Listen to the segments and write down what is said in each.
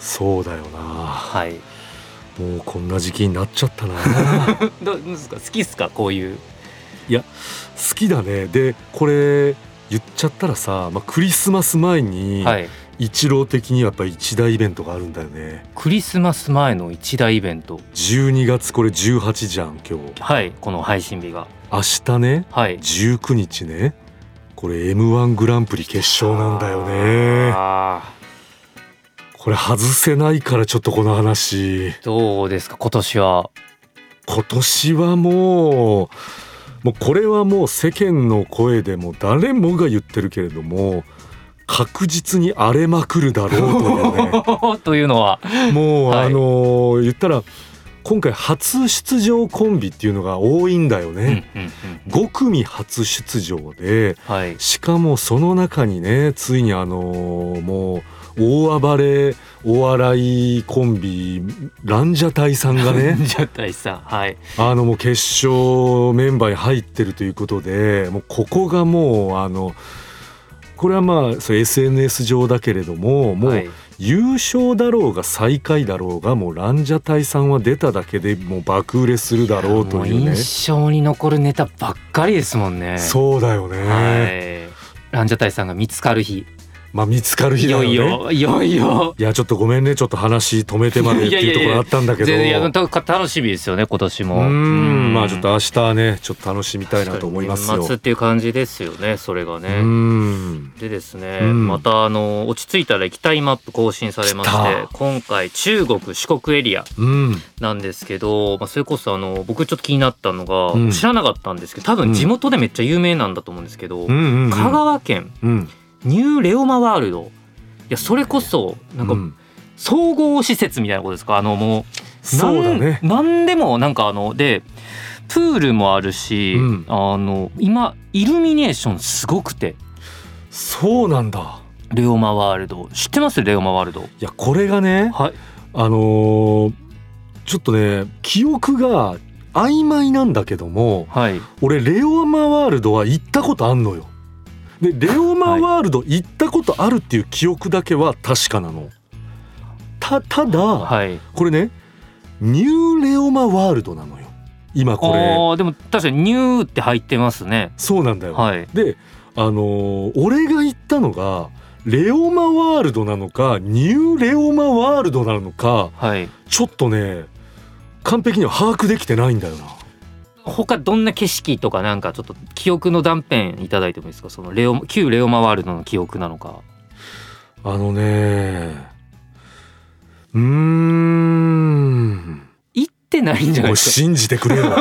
そうだよな。はい。もうこんな時期になっちゃったな。どうですか？好きっすか？こういう。いや好きだね。でこれ言っちゃったらさ、まあ、クリスマス前に、はい。一郎的にやっぱ一大イベントがあるんだよね。クリスマス前の一大イベント。12月これ18じゃん今日。はいこの配信日が。明日ね。はい。19日ね。これ m 1グランプリ決勝なんだよね。あこれ外せないからちょっとこの話。ーどうですか？今年は。今年はもうもうこれはもう世間の声でも誰もが言ってるけれども確実に荒れまくるだろうというね。というのは。もう、はいあのー言ったら今回初出場コンビっていうのが多いんだようんうんね、うん。5組初出場ではい。しかもその中にねついにあのーもう大暴れお笑いコンビランジャタイさんがね。はい。あのもう決勝メンバーに入ってるということでもうここがもうあのこれはまあそう SNS 上だけれどももはい。う優勝だろうが最下位だろうがもうランジャタイさんは出ただけでもう爆売れするだろうというもね印象に残るネタばっかりですもんね。そうだよね、はい。ランジャタイさんが見つかる日まあ見つかる日いだよねよいよいよいよ。いやちょっとごめんね。ちょっと話止めてまでっていうところあったんだけど。全然いやた楽しみですよね今年うもん。まあちょっと明日はねちょっと楽しみたいなと思いますよ。年末っていう感じですよねそれがうねん。でですね、うん。またあの落ち着いたら行きたいマップ更新されまして今回中国四国エリアうん。なんですけど、まあ、それこそあの僕ちょっと気になったのが、うん。知らなかったんですけど多分地元でめっちゃ有名なんだと思うんですけど、うんうんうん。香川県うんニューレオマワールド。いやそれこそなんかうん。総合施設みたいなことですか？あのもうそうだね。なんなんでもなんかあのでプールもあるし、うん。あの今イルミネーションすごくて。そうなんだ。レオマワールド。知ってます？レオマワールド。いやこれがねはい。あのーちょっとね記憶が曖昧なんだけどもはい。俺レオマワールドは行ったことあんのよ。でレオマワールド行ったことあるっていう記憶だけは確かなの。たただ、はい。これねニューレオマワールドなのよ。今これ。でも確かにニューって入ってますね。そうなんだよ。はい。であのー俺が行ったのがレオマワールドなのかニューレオマワールドなのかはい。ちょっとね完璧には把握できてないんだよな。他どんな景色とかなんかちょっと記憶の断片いただいてもいいですか？そのレオ旧レオマワールドの記憶なのか。あのねうーん。行ってないんじゃないですか？信じてくれよ。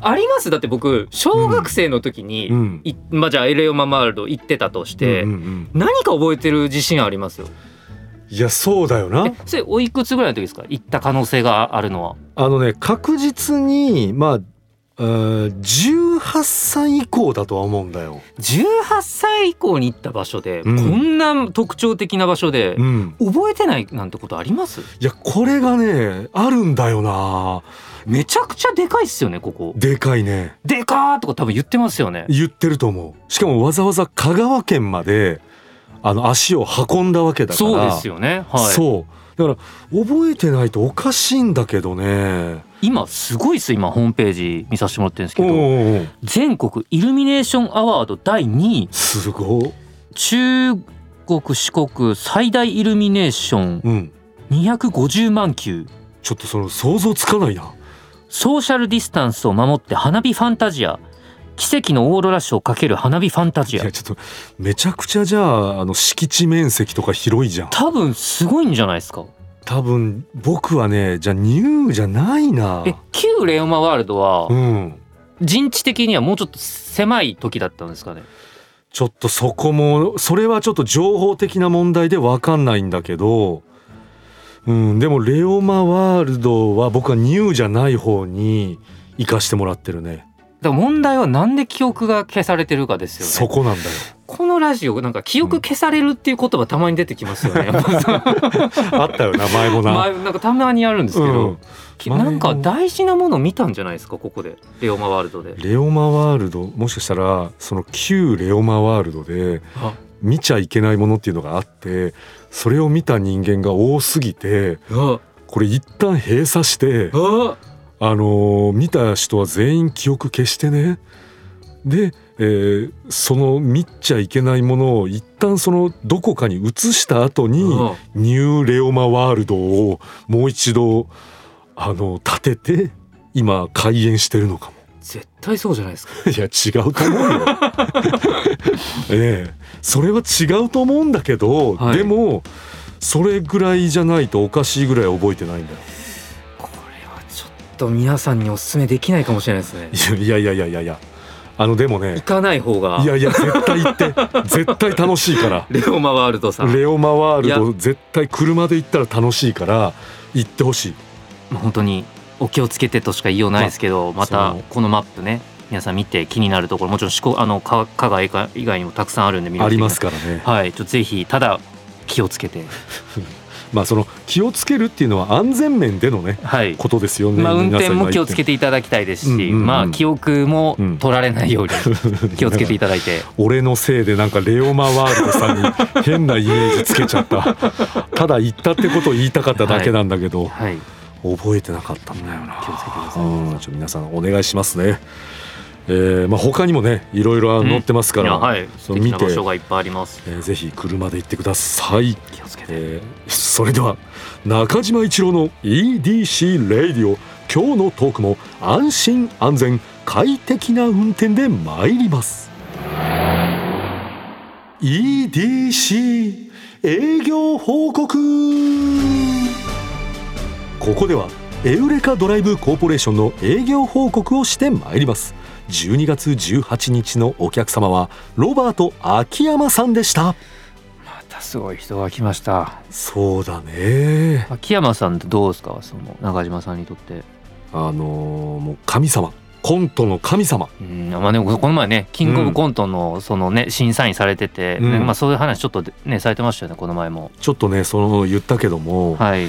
あります。だって僕小学生の時に、うん。いまあじゃあレオマワールド行ってたとして、うんうんうん。何か覚えてる自信ありますよいやそうだよな。えそれおいくつぐらいの時ですか？行った可能性があるのは。あのね確実にまあうー18歳以降だとは思うんだよ。18歳以降に行った場所で、うん。こんな特徴的な場所でう、ん、覚えてないなんてことあります？いやこれがねあるんだよな。めちゃくちゃでかいっすよねここ。でかいね。でかーとか多分言ってますよね。言ってると思う。しかもわざわざ香川県まであの足を運んだわけだから。そうですよね。はい。そう。だから覚えてないとおかしいんだけどね。今すごいっす今ホームページ見させてもらってるんですけど全国イルミネーションアワード第2位。すごい中国四国最大イルミネーション。うん。250万球。ちょっとその想像つかないな。ソーシャルディスタンスを守って花火ファンタジア奇跡のオーロラショーかける花火ファンタジア。いやちょっとめちゃくちゃじゃああの敷地面積とか広いじゃん。多分すごいんじゃないですか。多分僕はねじゃあニューじゃないな。え旧レオマワールドはうん。陣地的にはもうちょっと狭い時だったんですかね。ちょっとそこもそれはちょっと情報的な問題でわかんないんだけどうん、でもレオマワールドは僕はニューじゃない方に行かしてもらってるねだ問題はなんで記憶が消されてるかですよね。そこなんだよ。このラジオなんか記憶消されるっていう言葉たまに出てきますよね、やっぱさあったよな前もな、まあなんかたまにあるんですけど、うん。きなんか大事なもの見たんじゃないですかここで。レオマワールドで。レオマワールド。もしかしたらその旧レオマワールドであ。見ちゃいけないものっていうのがあってそれを見た人間が多すぎてあ。これ一旦閉鎖してああのー見た人は全員記憶消してねで、えーその見ちゃいけないものを一旦そのどこかに移した後にあニューレオマワールドをもう一度あの建てて今開園してるのかも。絶対そうじゃないですか いや違うと思うよ。ええそれは違うと思うんだけど、はいでもそれぐらいじゃないとおかしいぐらい覚えてないんだよ。と皆さんにお勧めできないかもしれないですね。いやいやいやいやいや。あのでもね。行かない方が。いやいや絶対行って 絶対楽しいから。レオマワールドさん。レオマワールいド絶対車で行ったら楽しいから行ってほしい。まあ本当にお気をつけてとしか言いようないですけど、またこのマップね皆さん見て気になるところもちろん四国あのか加賀以外以外にもたくさんあるんで魅力的な。ありますからね。はいちょぜひただ気をつけて まあその気をつけるっていうのは安全面でのねはい。ことですよね。まあ運転も気をつてけていただきたいですし、うんうんうん。まあ記憶もうん取られないように気をつけていただいて、俺のせいでなんかレオマワールドさんに変なイメージつけちゃった。ただ言ったってことを言いたかっただけなんだけど、はい。覚えてなかったんだよな。気をつけてください。うん。ちょっと皆さんお願いしますねえーまあ他にもねいろいろ載ってますから、いやはい。そう見てな場所がいっぱいあります。えーぜひ車で行ってください、気をつけて。えーそれでは中島一郎の EDC レイディオ今日のトークも安心安全快適な運転で参ります。EDC 営業報告。ここではエウレカドライブコーポレーションの営業報告をしてまいります12月18日のお客様はロバート秋山さんでした。またすごい人が来ました。そうだね。秋山さんってどうですか？その中島さんにとって。あのーもう神様。コントの神様。うんまあねこの前ねキングオブコントのそのね審査員されてて、うん。ねまあそういう話ちょっとねされてましたよねこの前も。ちょっとねその言ったけども、はい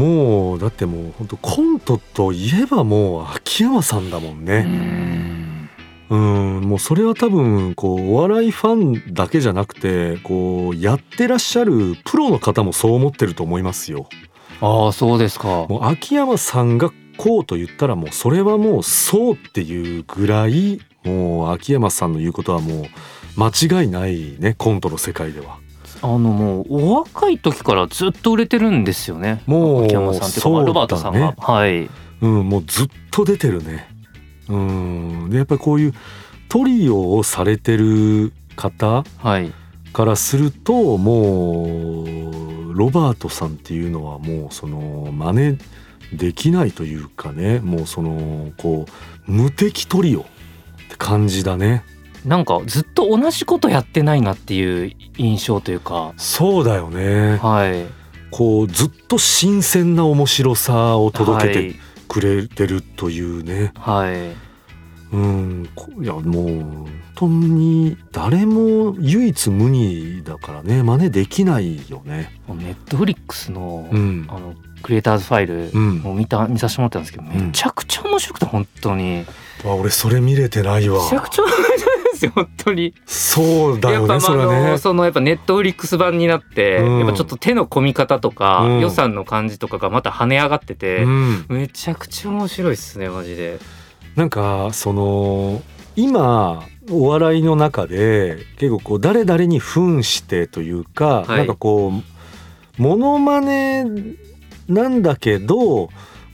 もうだってもう本当コントといえばもう秋山さんだもんうね。んうんもうそれは多分こうお笑いファンだけじゃなくてこうやってらっしゃるプロの方もそう思ってると思いますよ。ああそうですか。もう秋山さんがこうと言ったらもうそれはもうそうっていうぐらいもう秋山さんの言うことはもう間違いないねコントの世界ではあのもうお若い時からずっと売れてるんですよね。もう秋山さんっていうか、ロバートさんが。はい。うんもうずっと出てるね。うん。でやっぱりこういうトリオをされてる方はい。からするともうロバートさんっていうのはもうその真似できないというかね。もうそのこう無敵トリオって感じだねなんかずっと同じことやってないなっていう印象というか。そうだよね。はい。こうずっと新鮮な面白さを届けてくれてるというね、はい、はいうんこいやもう本当に誰も唯一無二だからね。真似できないよね。ネットフリックスの、うん。あのクリエイターズファイルうん。も見た見させてもらったんですけど、ん。めちゃくちゃ面白くて本当に。あ俺それ見れてないわ。めちゃくちゃ面白いですよ本当に。そうだよやっぱそれはね。そのやっぱネットフリックス版になって、うん。やっぱちょっと手の込み方とか、うん。予算の感じとかがまた跳ね上がってて、うん。めちゃくちゃ面白いっすねマジで。なんかその今お笑いの中で結構こう誰々に扮してというか、はい。なんかこうモノマネなんだけど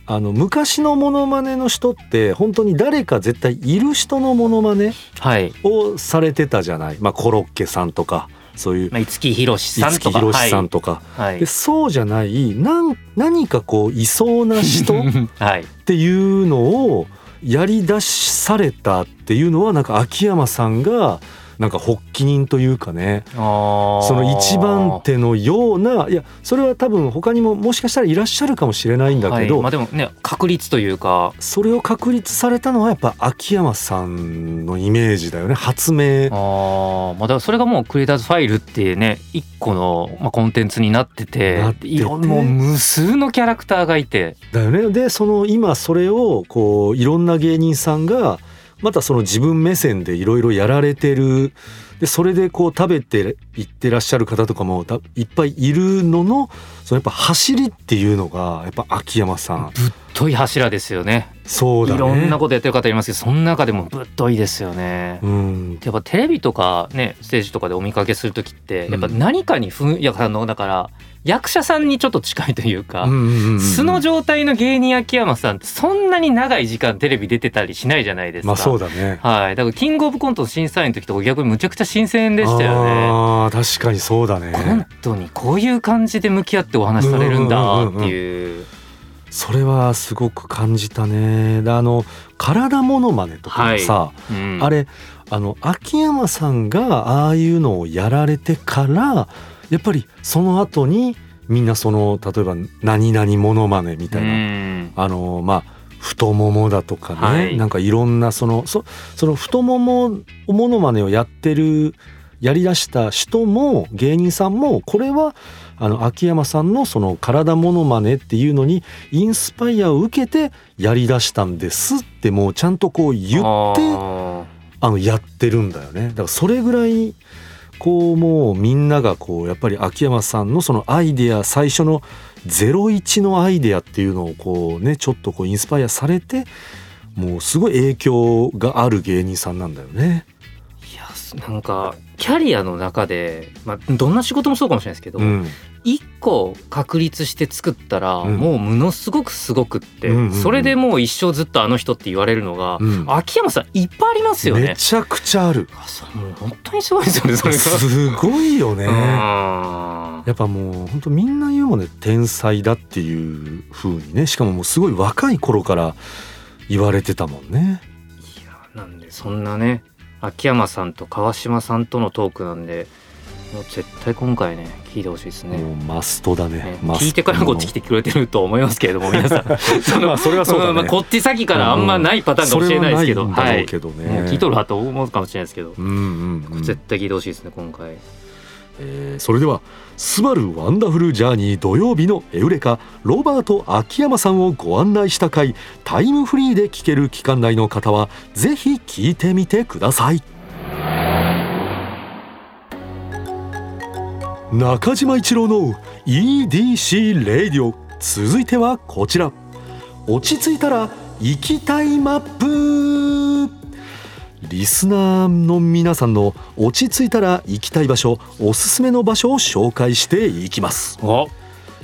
あの昔のモノマネの人って本当に誰か絶対いる人のモノマネはい、をされてたじゃない、まあ、コロッケさんとかそういうまあ、五木ひろしさん五とかさんとか、はい、はい。でそうじゃないなん何かこういそうな人 はい。っていうのをやり出しされたっていうのはなんか秋山さんがなんか発起人というかね。その一番手のようないやそれは多分他にももしかしたらいらっしゃるかもしれないんだけど、はい。まあ、でもね確率というか。それを確立されたのはやっぱ秋山さんのイメージだよね。発明。あー、まあ、だからそれがもうクリエイターズファイルっていうね一個の、まあ、コンテンツになってていろんもう無数のキャラクターがいて。だよね。でその今それをこういろんな芸人さんがまたその自分目線でいろいろやられてる。でそれでこう食べていってらっしゃる方とかもいっぱいいるののそのやっぱ走りっていうのがやっぱ秋山さん。ぶっとい柱ですよね。そうだねいろんなことやってる方いますけどその中でもぶっといですよね。うんやっぱテレビとかねステージとかでお見かけする時ってやっぱ何かにふんいやあのだから役者さんにちょっと近いというか、うんうんうんうん素の状態の芸人秋山さんってそんなに長い時間テレビ出てたりしないじゃないですか。まあそうだねはい、だからキングオブコントの審査員の時とか逆にむちゃくちゃ新鮮でしたよね。あー確かにそうだコンねトにこういう感じで向き合ってお話しされるんだっていう。それはすごく感じたね。であの体モノマネとかもさ、うん。あれあの秋山さんがああいうのをやられてからやっぱりその後にみんなその例えば「何々モノマネ」みたいな、うん。あのまあ太ももだとかね、はい。なんかいろんなそのそその太ももモノマネをやってるやりだした人も芸人さんもこれはあの秋山さんのその体モノマネっていうのにインスパイアを受けてやりだしたんですってもうちゃんとこう言ってああのやってるんだよねだからそれぐらいこうもうみんながこうやっぱり秋山さんのそのアイデア最初の01のアイデアっていうのをこうねちょっとこうインスパイアされてもうすごい影響がある芸人さんなんだよね。ーいやなんかキャリアの中で、まあ、どんな仕事もそうかもしれないですけど、うん、一個確立して作ったら、うんもうものすごくすごくって、うんうんうんそれでもう一生ずっとあの人って言われるのが、うん秋山さんいっぱいありますよね。めちゃくちゃある。あそうもう本当にすごいですよねそれが。すごいよね。やっぱもう本当みんな言うもんね天才だっていう風にねしかももうすごい若い頃から言われてたもんね。いやなんでそんなね秋山さんと川島さんとのトークなんでもう絶対今回ね聞いてほしいですね。もうマストだね。ね聞いてからこっち来てくれてると思いますけれども皆さん。そのまあそれはそうだね。んまあ、こっち先からあんまないパターンかもしれないですけど、それはないんはいうけどね。聞いとるわと思うかもしれないですけど、うんうんうん。絶対聞いてほしいですね今回。えーそれでは「スバルワンダフルジャーニー土曜日のエウレカ」ロバート秋山さんをご案内した回タイムフリーで聞ける期間内の方はぜひ聞いてみてください。中島一郎の EDC レディオ続いてはこちら。落ち着いたら行きたいマップ。リスナーの皆さんの落ち着いたら行きたい場所おすすめの場所を紹介していきます。お。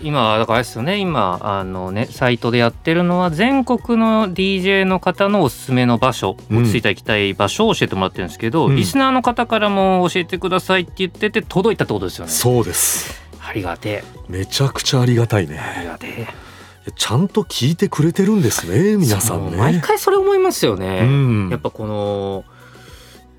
今だからあれですよね。今あのねサイトでやってるのは全国の DJ の方のおすすめの場所うん落ち着いた行きたい場所を教えてもらってるんですけど、うん。リスナーの方からも教えてくださいって言ってて届いたってことですよね。そうです。ありがてめちゃくちゃありがたいね。えありがてえ。ちゃんと聞いてくれてるんですね皆さんそう毎ね回それ思いますよね、うん。やっぱこの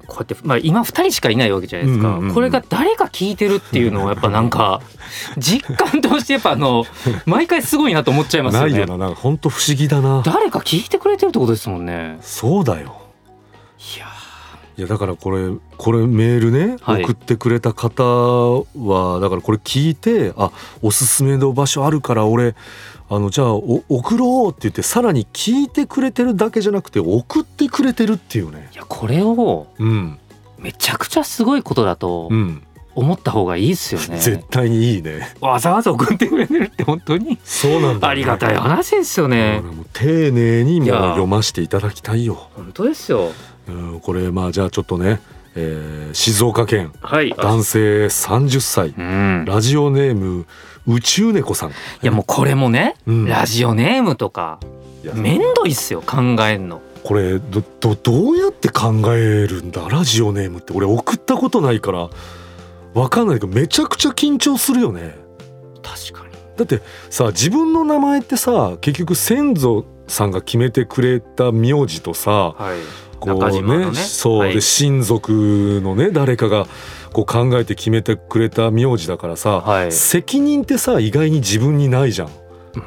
こうやって、まあ、今2人しかいないわけじゃないですか、これが誰か聞いてるっていうのをやっぱなんか 実感としてやっぱあの毎回すごいなと思っちゃいますよね。ないよな。なんか本当不思議だな。誰か聞いてくれてるってことですもんね。そうだよ。いやいやだからこれこれメールね、はい。送ってくれた方はだからこれ聞いてあおすすめの場所あるから俺あのじゃあお送ろうって言ってさらに聞いてくれてるだけじゃなくて送ってくれてるっていうね。いやこれをうん。めちゃくちゃすごいことだとうん、思った方がいいですよね、絶対にいいね。わざわざ送ってくれてるって本当に。そうなんだ、ありがたい話ですよね。丁寧にも読ませていただきたいよ、本当ですよ。うん、これまあじゃあちょっとね、えー静岡県はい。あ男性30歳。うん。ラジオネーム宇宙猫さん。いいやもうこれもね、うん。ラジオネームとかめんどいっすよ考えんの。これどどどうやって考えるんだラジオネームって。俺送ったことないからわかんないけどめちゃくちゃ緊張するよね。確かに。だってさ自分の名前ってさ結局先祖さんが決めてくれた名字とさはい。こう中島のね。そう、はい。で親族のね誰かがこう考えて決めてくれた名字だからさ、はい。責任ってさ意外に自分にないじゃん。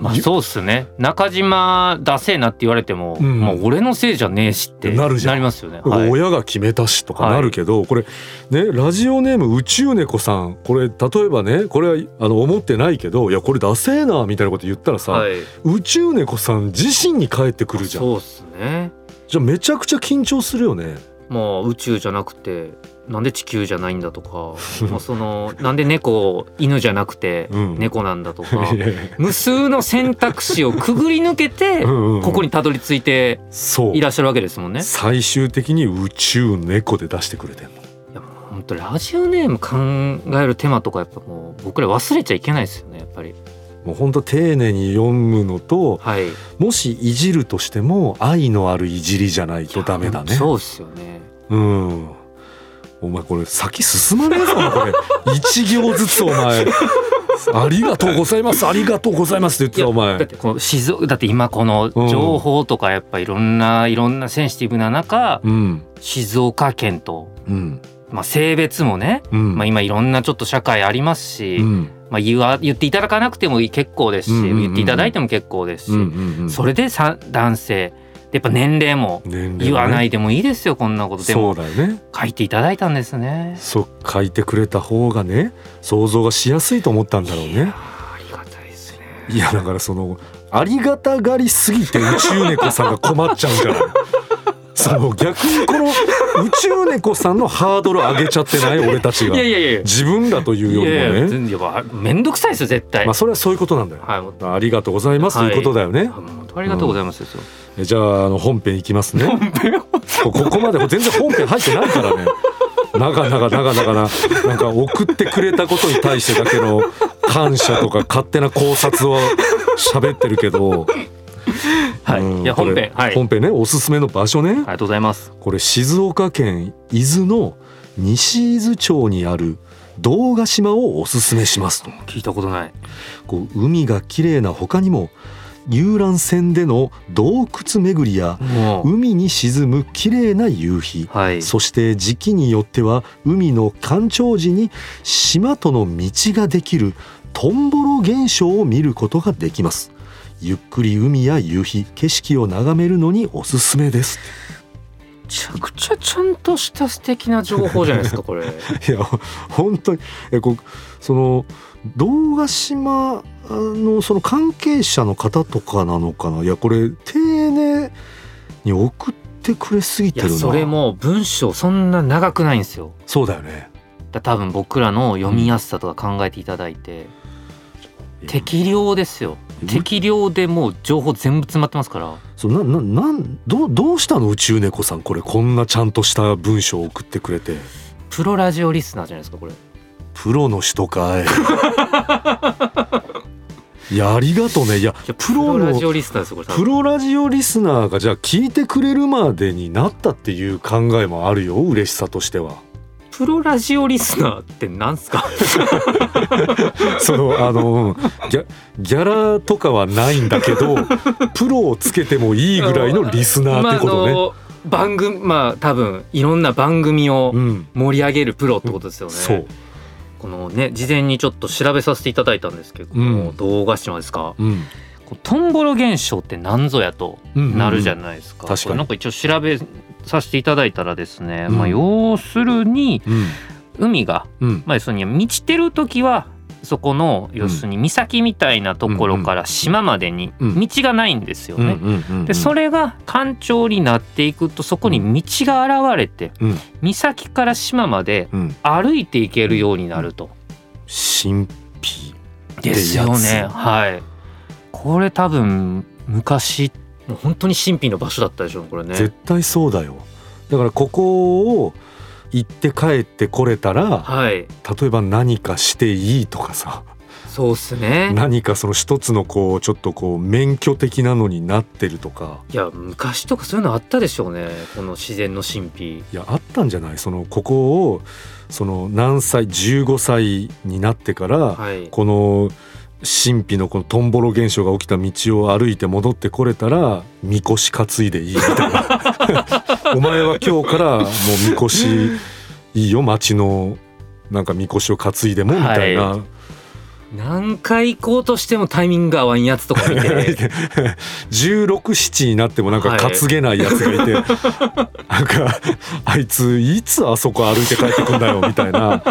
まあそうっすね。中島出せえなって言われても、うん。もう俺のせいじゃねえしってなるじゃん。りますよね、はい、親が決めたしとかなるけど、これねラジオネーム宇宙猫さん。これ例えばねこれはあの思ってないけどいやこれダセえなみたいなこと言ったらさ、はい、宇宙猫さん自身に返ってくるじゃん。そうっすね。じゃあめちゃくちゃ緊張するよね。まあ宇宙じゃなくてなんで地球じゃないんだとか まあそのなんで猫犬じゃなくてうん猫なんだとか、いやいや無数の選択肢をくぐり抜けてうんうんうんここにたどり着いてそういらっしゃるわけですもんね。最終的に宇宙猫で出してくれてんのいやもう本当ラジオネーム考える手間とかやっぱもう僕ら忘れちゃいけないですよねやっぱり。もうほんと丁寧に読むのとはい。もしいじるとしても愛のあるいじりじゃないとダメだねそうっすよね。うんお前これ先進まねえぞこれ。一行ずつお前。ありがとうございますありがとうございますって言ってたお前。だってこの静岡だって今この情報とかやっぱいろんないろんなセンシティブな中うん。静岡県と、うん。まあ、性別もね、うん。まあ、今いろんなちょっと社会ありますし、うん。まあ、言わ言っていただかなくても結構ですし、言っていただいても結構ですし、それでさ男性でやっぱ年齢も言わないでもいいですよこんなこと。でそうもだよね。書いていただいたんですね。そう書いてくれた方がね想像がしやすいと思ったんだろうね。ありがたいですね。いやだからそのありがたがりすぎて宇宙猫さんが困っちゃうんじゃないその逆にこの宇宙猫さんのハードル上げちゃってない？俺たちいがやいやいやいや。自分だというよりもね。全然や面倒くさいですよ絶対。まあそれはそういうことなんだよ。はいありがとうございますということだよね、ありがとうございますですよ。えじゃああの本編いきますね。こここまで全然本編入ってないからね。長々長々ななんか送ってくれたことに対してだけの感謝とか勝手な考察を喋ってるけど、はい。うんいや本編はい。あり本編ねおすすめの場所ねがとうございます。これ静岡県伊豆の西伊豆町にある堂ヶ島をおすすめしますと聞いたことない。こう海が綺麗な他にも遊覧船での洞窟巡りや海に沈む綺麗な夕日はい。そして時期によっては海の干潮時に島との道ができるトンボロ現象を見ることができますゆっくり海や夕日景色を眺めるのにおすすめです。めちゃくちゃちゃんとした素敵な情報じゃないですかこれ。いや本当に。えこうその堂ヶ島のその関係者の方とかなのかな？いやこれ丁寧に送ってくれすぎてるな。それも文章そんな長くないんですよ。そうだよね。だ多分僕らの読みやすさとか考えていただいて、適量ですよ。うん適量でもう情報全部詰まってますから。そうなななんどうどうしたの？宇宙猫さんこれこんなちゃんとした文章を送ってくれてプロラジオリスナーじゃないですかこれ。プロの人かい いやありがとうねいやプロのラジオリスナーですよこれ。プロラジオリスナーがじゃあ聞いてくれるまでになったっていう考えもあるよ嬉しさとしてはプロラジオリスナーってなんすか？そのあのギャギャラとかはないんだけどプロをつけてもいいぐらいのリスナーってことね、番組まあ多分いろんな番組をうん盛り上げるプロってことですよね。そうこのね事前にちょっと調べさせていただいたんですけど、うん動画島ですか？うんトンボロ現象って何ぞやとなるじゃないですか。うんうんうん確かになんか一応調べさせていただいたらですね、うん。まあ要するにうん海がうん。まあ要するに満ちてる時はそこの要するに岬みたいなところから島までにうん。道がないんですよね。でそれが干潮になっていくとそこに道が現れてうん。岬から島までうん。歩いていけるようになると。神秘。ですよね。はい。これ多分昔もう本当に神秘の場所だったでしょこれね。絶対そうだよだからここを行って帰ってこれたらはい。例えば何かしていいとかさそうっすね。何かその一つのこうちょっとこう免許的なのになってるとかいや昔とかそういうのあったでしょうねこの自然の神秘。いやあったんじゃない？そのここをその何歳？15歳になってから、はい。この神秘のこのトンボロ現象が起きた道を歩いて戻ってこれたらみこし担いでいいみたいな。お前は今日からもうみこしいいよ町のなんかみこしを担いでもみたいな、は何回行こうとしてもタイミングが合わんやつとか見て。1617になってもなんか担げないやつがいて、なんかあいついつあそこ歩いて帰ってくんだよみたいな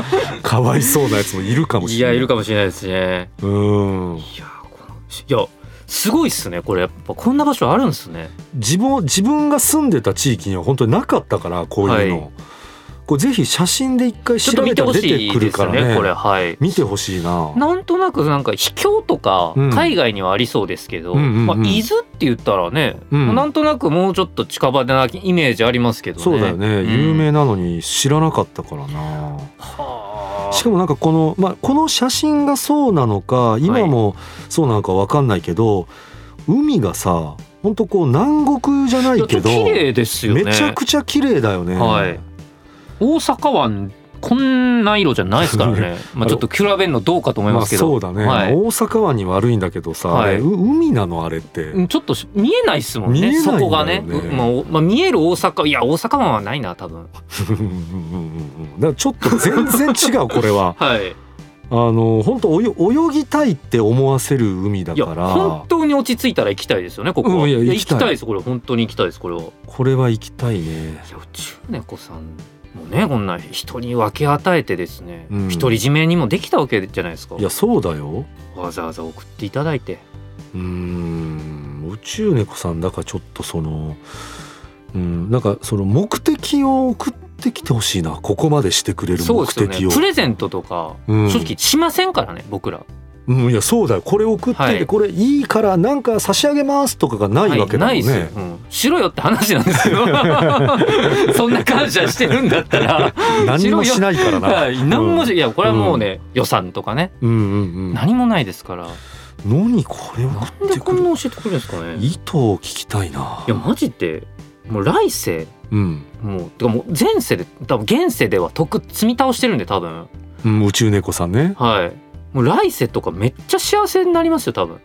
かわいそうなやつもいるかもしれない。いやいるかもしれないですね。うん。いやこのいやすごいっすねこれ。やっぱこんな場所あるんですね。自分自分が住んでた地域には本当になかったからこういうの、はいこれぜひ写真で一回ちょっと見て調べたら出ほしていくるですよからねねこれ。はい。見てほしいな。なんとなくなんか秘境とかうん。海外にはありそうですけど、まあ、伊豆って言ったらね、うん。なんとなくもうちょっと近場なイメージありますけどね。そうだよね、ん。有名なのに知らなかったからな。はあ。しかもなんかこの、まあ、この写真がそうなのか今もそうなのかわかんないけど、海がさ本当こう南国じゃないけどいや綺麗ですよね。めちゃくちゃ綺麗だよね。はい大阪湾こんな色じゃないですからね。まあちょっと比べるのどうかと思いまあますけど、そうだね、はい。大阪湾に悪いんだけどさ、はい。海なのあれって、うんちょっと見えないっすもんね。んね。そこがね。うまあおまあ、見える大阪いや大阪湾はないな多分。だちょっと全然違うこれは。はい。あの本当泳泳ぎたいって思わせる海だから。本当に落ち着いたら行きたいですよねここは、うんいや行きたい。行きたいですこれ。本当に行きたいですこれは。これは行きたいね。いや宇宙猫さんもねこんな人に分け与えてですね、うん。独り占めにもできたわけじゃないですか。いやそうだよ。わざわざ送っていただいて。うーん。宇宙猫さんだからちょっとそのうんなんかその目的を送ってきてほしいな。ここまでしてくれる目そうですよ的をね。プレゼントとか、うん。正直しませんからね僕らうん、いやそうだよ。これ送って、はい。これいいからなんか差し上げますとかがないわけだもんね、はい、ないです。よ、うん、しろよって話なんですよ。そんな感謝してるんだったら。何もしないからな、はい。何もしいやこれはもうね、予算とかね。うんうんうん。何もないですから。何これをなんでこんな教えてくれるんですかね。い意図を聞きたいな。やマジでもう来世。うん、もうてかもう前世で多分現世では得積み倒してるんで多分。うん、宇宙猫さんね。はいもう来世とかめっちゃ幸せになりますよ多分。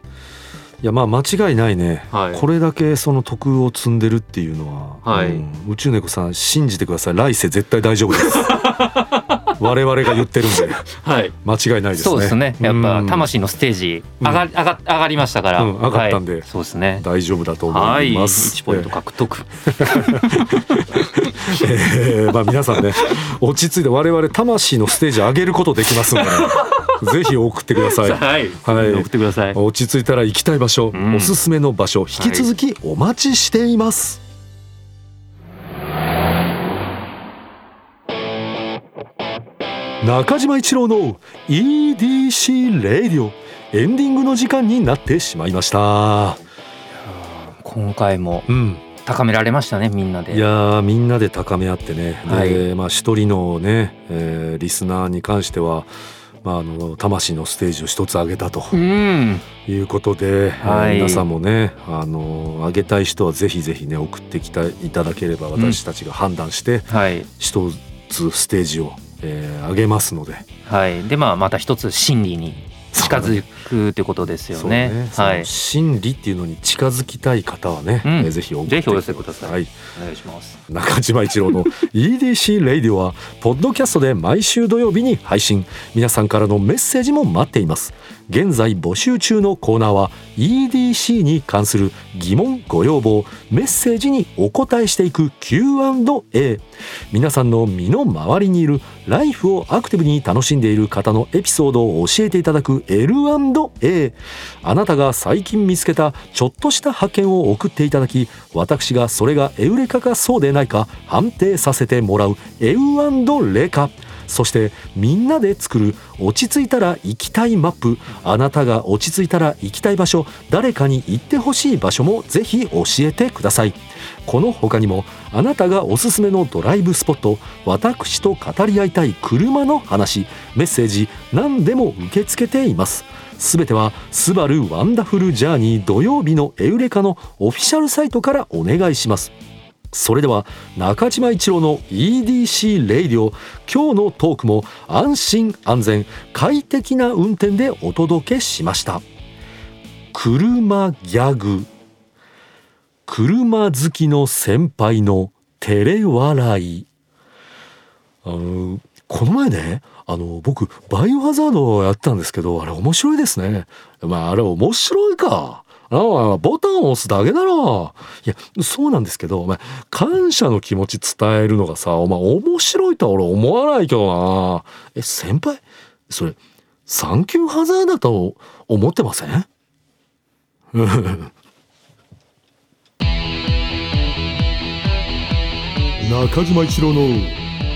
いやまあ間違いないね、はい。これだけその徳を積んでるっていうのは、はい。うん。宇宙猫さん信じてください。来世絶対大丈夫です 我々が言ってるんで。はい。間違いないですね。そうですね。やっぱうん。魂のステージ上が,、上が上がりましたから、うん上がったんで。はい。そうですね。大丈夫だと思はいいます、1ポイント獲得。えーまあ皆さんね落ち着いて我々魂のステージ上げることできますので ぜひ送ってください。はい、はい。送ってください。落ち着いたら行きたい場所、うん。おすすめの場所引き続きお待ちしています、中島一郎の EDC レディオエンディングの時間になってしまいました。今回もうん。高められましたねみんなで。いやーみんなで高め合ってね、はい。でまあ一人のね、えーリスナーに関しては、まあ、あの魂のステージを一つ上げたとうん。いうことで、はい。えー皆さんもねあの上げたい人はぜひぜひね送ってきたいただければ私たちが判断してはい。一つステージを、えー上げますので。はい。でまあまた一つ真理に近づくってことですよね。そのはい。真理っていうのに近づきたい方はね、うん。えーぜひ送ってぜひお寄せください。はい。お願いします。中島一郎の EDC レイディオはポッドキャストで毎週土曜日に配信。皆さんからのメッセージも待っています。現在募集中のコーナーは EDC に関する疑問ご要望メッセージにお答えしていく Q&A 皆さんの身の回りにいるライフをアクティブに楽しんでいる方のエピソードを教えていただく L&A あなたが最近見つけたちょっとした発見を送っていただき私がそれがエウレカかそうでないか判定させてもらうエウレカ。そしてみんなで作る落ち着いたら行きたいマップ。あなたが落ち着いたら行きたい場所。誰かに行ってほしい場所もぜひ教えてください。この他にもあなたがおすすめのドライブスポット私と語り合いたい車の話。メッセージ何でも受け付けています。すべては「スバルワンダフルジャーニー土曜日のエウレカ」のオフィシャルサイトからお願いします。それでは中島一郎の EDC Radio 今日のトークも安心安全快適な運転でお届けしました。車ギャグ。車好きの先輩の照れ笑い。あのこの前ねあの僕バイオハザードをやったんですけどあれ面白いですね。まああれ面白いか。ああ、ボタンを押すだけだろ。いや、そうなんですけど、お前、感謝の気持ち伝えるのがさ、お前面白いとは俺思わないけどな。え、先輩それ、サンキューハザードだと思ってません？中島一郎の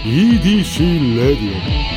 EDC レディオ